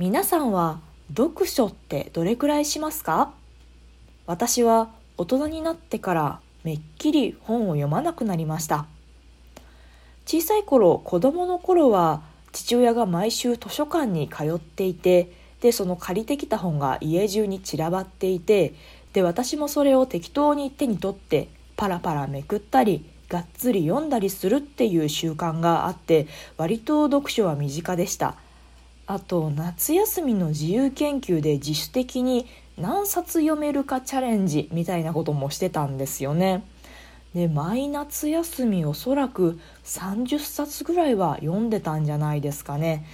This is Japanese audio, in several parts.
皆さんは読書ってどれくらいしますか？私は大人になってからめっきり本を読まなくなりました。小さい頃子供の頃は父親が毎週図書館に通っていてでその借りてきた本が家中に散らばっていてで私もそれを適当に手に取ってパラパラめくったりがっつり読んだりするっていう習慣があって割と読書は身近でした。あと夏休みの自由研究で自主的に何冊読めるかチャレンジみたいなこともしてたんですよね。で毎夏休みおそらく30冊ぐらいは読んでたんじゃないですかね。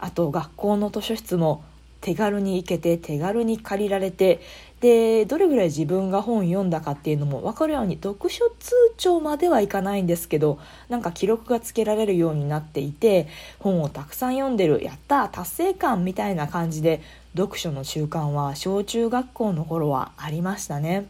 あと学校の図書室も手軽に行けて手軽に借りられてでどれぐらい自分が本読んだかっていうのも分かるように読書通帳まではいかないんですけどなんか記録がつけられるようになっていて本をたくさん読んでるやった達成感みたいな感じで読書の習慣は小中学校の頃はありましたね。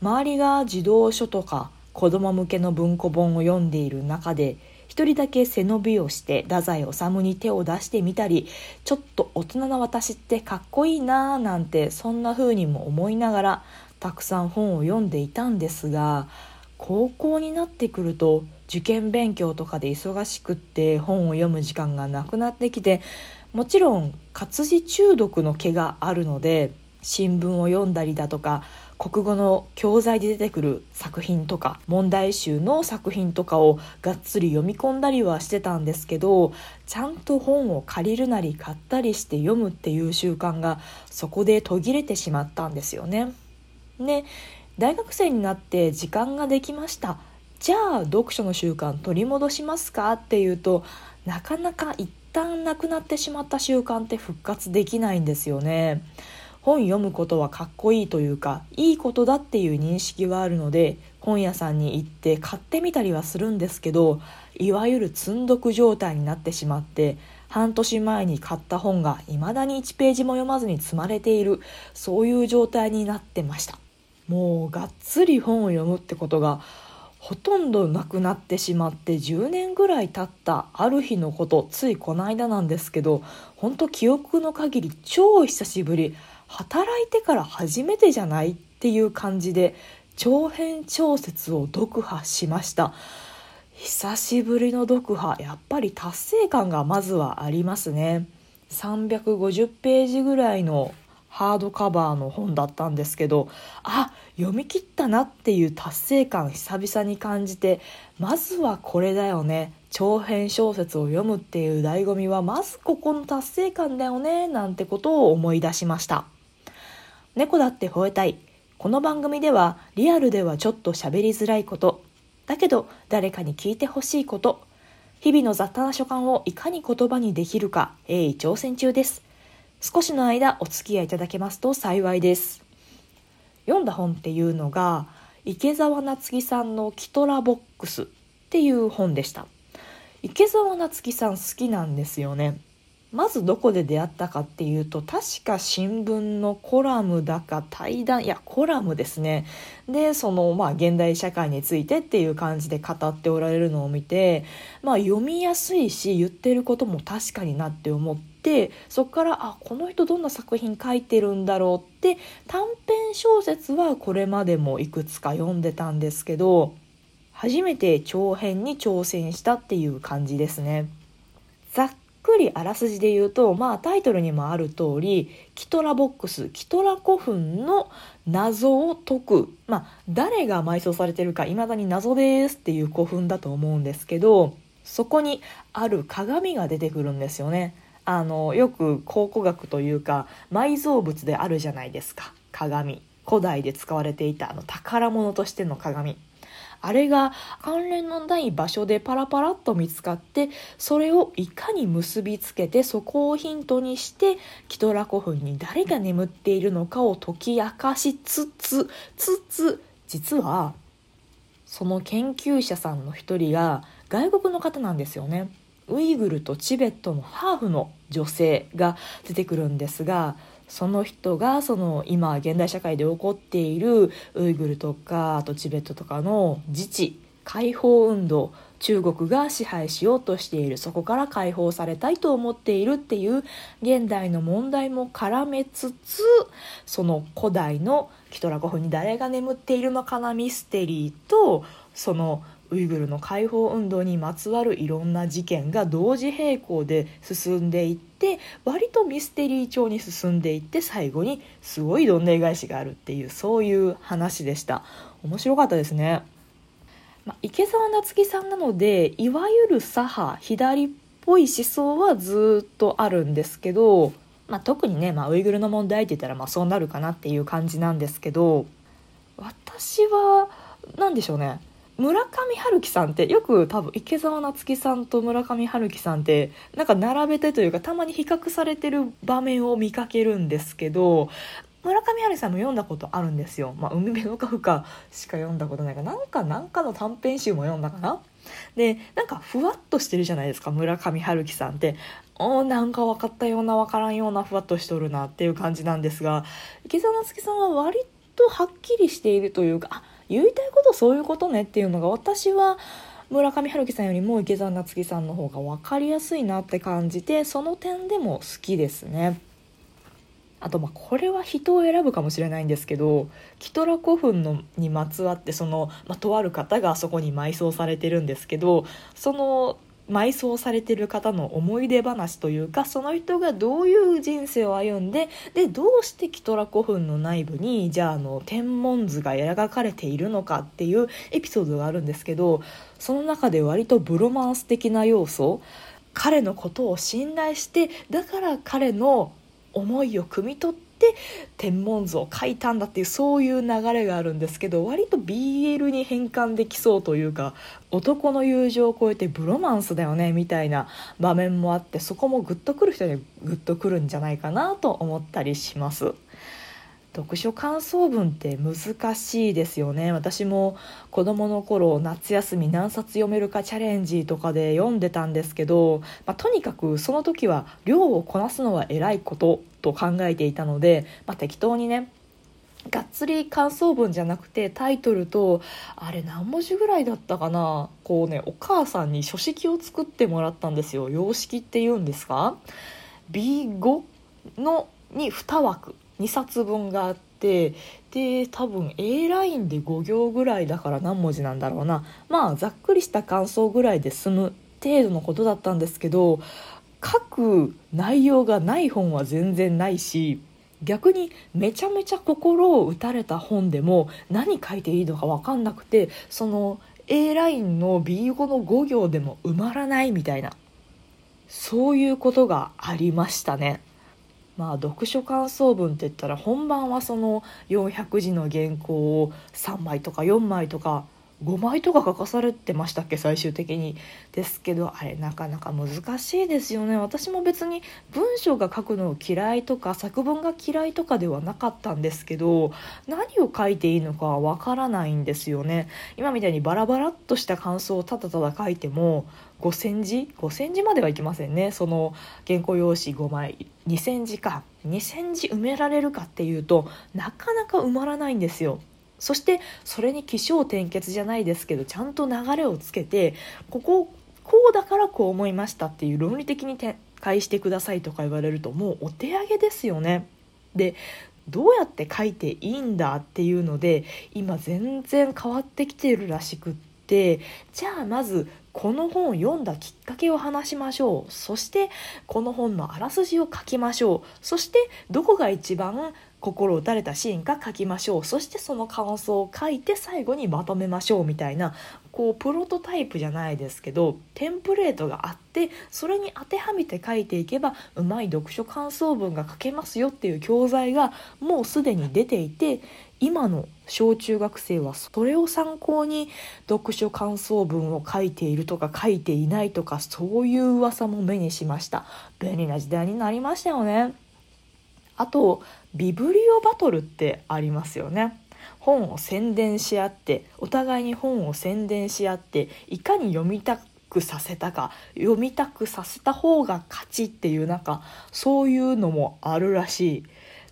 周りが児童書とか子供向けの文庫本を読んでいる中で一人だけ背伸びをして太宰治に手を出してみたりちょっと大人な私ってかっこいいなーなんてそんな風にも思いながらたくさん本を読んでいたんですが高校になってくると受験勉強とかで忙しくって本を読む時間がなくなってきてもちろん活字中毒の毛があるので新聞を読んだりだとか国語の教材で出てくる作品とか問題集の作品とかをがっつり読み込んだりはしてたんですけどちゃんと本を借りるなり買ったりして読むっていう習慣がそこで途切れてしまったんですよね。で大学生になって時間ができましたじゃあ読書の習慣取り戻しますかっていうとなかなか一旦なくなってしまった習慣って復活できないんですよね。本読むことはかっこいいというかいいことだっていう認識はあるので本屋さんに行って買ってみたりはするんですけどいわゆる積んどく状態になってしまって半年前に買った本が未だに1ページも読まずに積まれているそういう状態になってました。もうがっつり本を読むってことがほとんどなくなってしまって10年ぐらい経ったある日のことついこの間なんですけど本当記憶の限り超久しぶり。働いてから初めてじゃないっていう感じで長編小説を読破しました。久しぶりの読破やっぱり達成感がまずはありますね。350ページぐらいのハードカバーの本だったんですけどあ読み切ったなっていう達成感久々に感じてまずはこれだよね。長編小説を読むっていう醍醐味はまずここの達成感だよねなんてことを思い出しました。猫だって吠えたい。この番組ではリアルではちょっと喋りづらいこと、だけど誰かに聞いてほしいこと、日々の雑多な所感をいかに言葉にできるか鋭意挑戦中です。少しの間お付き合いいただけますと幸いです。読んだ本っていうのが池澤夏樹さんのキトラボックスっていう本でした。池澤夏樹さん好きなんですよね。まずどこで出会ったかっていうと確か新聞のコラムだか対談いやコラムですねでそのまあ現代社会についてっていう感じで語っておられるのを見てまあ読みやすいし言ってることも確かになって思ってそこからあこの人どんな作品書いてるんだろうって短編小説はこれまでもいくつか読んでたんですけど初めて長編に挑戦したっていう感じですね。ざっくりあらすじで言うと、まあタイトルにもある通り、キトラボックス、キトラ古墳の謎を解く。まあ誰が埋葬されてるか未だに謎ですっていう古墳だと思うんですけど、そこにある鏡が出てくるんですよね。あの、よく考古学というか埋蔵物であるじゃないですか。鏡。古代で使われていたあの宝物としての鏡。あれが関連のない場所でパラパラっと見つかってそれをいかに結びつけてそこをヒントにしてキトラ古墳に誰が眠っているのかを解き明かしつつつつ実はその研究者さんの一人が外国の方なんですよね。ウイグルとチベットのハーフの女性が出てくるんですがその人がその今現代社会で起こっているウイグルとかあとチベットとかの自治解放運動中国が支配しようとしている。そこから解放されたいと思っているっていう現代の問題も絡めつつその古代のキトラコフに誰が眠っているのかなミステリーとそのウイグルの解放運動にまつわるいろんな事件が同時並行で進んでいってって割とミステリー調に進んでいって最後にすごいどんでん返しがあるっていうそういう話でした面白かったですね。まあ、池澤夏樹さんなのでいわゆる左派左っぽい思想はずっとあるんですけど、まあ、特にね、まあ、ウイグルの問題って言ったらまあそうなるかなっていう感じなんですけど私は何でしょうね村上春樹さんってよく多分池澤夏樹さんと村上春樹さんってなんか並べてというかたまに比較されてる場面を見かけるんですけど村上春樹さんも読んだことあるんですよ。まあ、海辺のカフカしか読んだことないかなんかなんかの短編集も読んだかなでなんかふわっとしてるじゃないですか村上春樹さんって。おなんか分かったような分からんようなふわっとしとるなっていう感じなんですが池澤夏樹さんは割とはっきりしているというかあ言いたいことそういうことねっていうのが私は村上春樹さんよりも池澤夏樹さんの方が分かりやすいなって感じてその点でも好きですね。あとまあこれは人を選ぶかもしれないんですけどキトラ古墳のにまつわってその、まあ、とある方があそこに埋葬されてるんですけどその埋葬されてる方の思い出話というかその人がどういう人生を歩んででどうしてキトラ古墳の内部にじゃああの天文図が描かれているのかっていうエピソードがあるんですけどその中で割とブロマンス的な要素彼のことを信頼してだから彼の思いを汲み取って天文図を書いたんだっていうそういう流れがあるんですけど割と BL に変換できそうというか男の友情を超えてブロマンスだよねみたいな場面もあってそこもグッとくる人にグッとくるんじゃないかなと思ったりします。読書感想文って難しいですよね私も子供の頃夏休み何冊読めるかチャレンジとかで読んでたんですけど、まあ、とにかくその時は量をこなすのは偉いことと考えていたので、まあ、適当にねがっつり感想文じゃなくてタイトルとあれ何文字ぐらいだったかなこうねお母さんに書式を作ってもらったんですよ。様式って言うんですか？B5 のに2枠2冊分があってで多分 A ラインで5行ぐらいだから何文字なんだろうな。まあざっくりした感想ぐらいで済む程度のことだったんですけど書く内容がない本は全然ないし逆にめちゃめちゃ心を打たれた本でも何書いていいのか分かんなくてその A ラインの B5 の5行でも埋まらないみたいなそういうことがありましたね。まあ読書感想文って言ったら本番はその400字の原稿を3枚とか4枚とか5枚とか書かされてましたっけ最終的にですけどあれなかなか難しいですよね。私も別に文章が書くの嫌いとか作文が嫌いとかではなかったんですけど何を書いていいのかわからないんですよね。今みたいにバラバラっとした感想をただただ書いても5,000字？5,000字まではいきませんね。その原稿用紙5枚。2,000字か。2,000字埋められるかっていうとなかなか埋まらないんですよ。そしてそれに起承転結じゃないですけどちゃんと流れをつけてこここうだからこう思いましたっていう論理的に展開してくださいとか言われるともうお手上げですよね。でどうやって書いていいんだっていうので今全然変わってきてるらしくってじゃあまずこの本を読んだきっかけを話しましょうそしてこの本のあらすじを書きましょうそしてどこが一番心打たれたシーンか書きましょう。そしてその感想を書いて最後にまとめましょうみたいなこうプロトタイプじゃないですけどテンプレートがあってそれに当てはめて書いていけばうまい読書感想文が書けますよっていう教材がもうすでに出ていて今の小中学生はそれを参考に読書感想文を書いているとか書いていないとかそういう噂も目にしました。便利な時代になりましたよね。あとビブリオバトルってありますよね。本を宣伝し合ってお互いに本を宣伝し合っていかに読みたくさせたか読みたくさせた方が勝ちっていうなんかそういうのもあるらしい。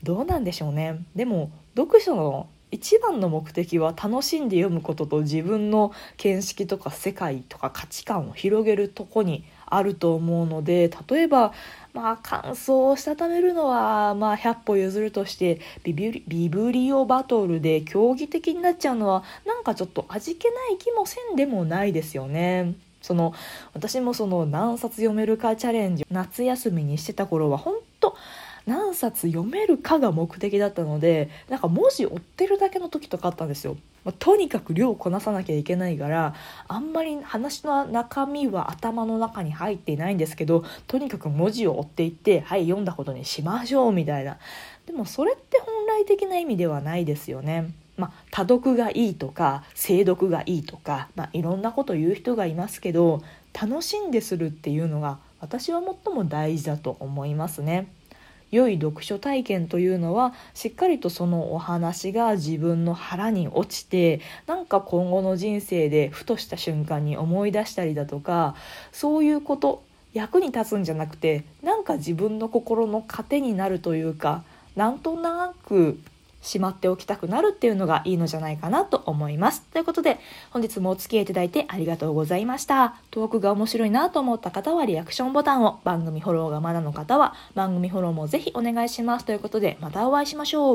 どうなんでしょうね。でも読書の一番の目的は楽しんで読むことと自分の見識とか世界とか価値観を広げるとこにあると思うので例えばまあ感想をしたためるのはまあ100歩譲るとしてビビビブリオバトルで競技的になっちゃうのはなんかちょっと味気ない気もせんでもないですよね。その私もその何冊読めるかチャレンジ夏休みにしてた頃は本当何冊読めるかが目的だったのでなんか文字追ってるだけの時とかあったんですよ。まあ、とにかく量をこなさなきゃいけないからあんまり話の中身は頭の中に入っていないんですけどとにかく文字を追っていってはい読んだことにしましょうみたいなでもそれって本来的な意味ではないですよね。まあ、多読がいいとか精読がいいとか、まあ、いろんなこと言う人がいますけど楽しんでするっていうのが私は最も大事だと思いますね。良い読書体験というのはしっかりとそのお話が自分の腹に落ちてなんか今後の人生でふとした瞬間に思い出したりだとかそういうこと役に立つんじゃなくてなんか自分の心の糧になるというかなんとなくしまっておきたくなるっていうのがいいのじゃないかなと思います。ということで、本日もお付き合いいただいてありがとうございました。トークが面白いなと思った方はリアクションボタンを、番組フォローがまだの方は番組フォローもぜひお願いします。ということで、またお会いしましょう。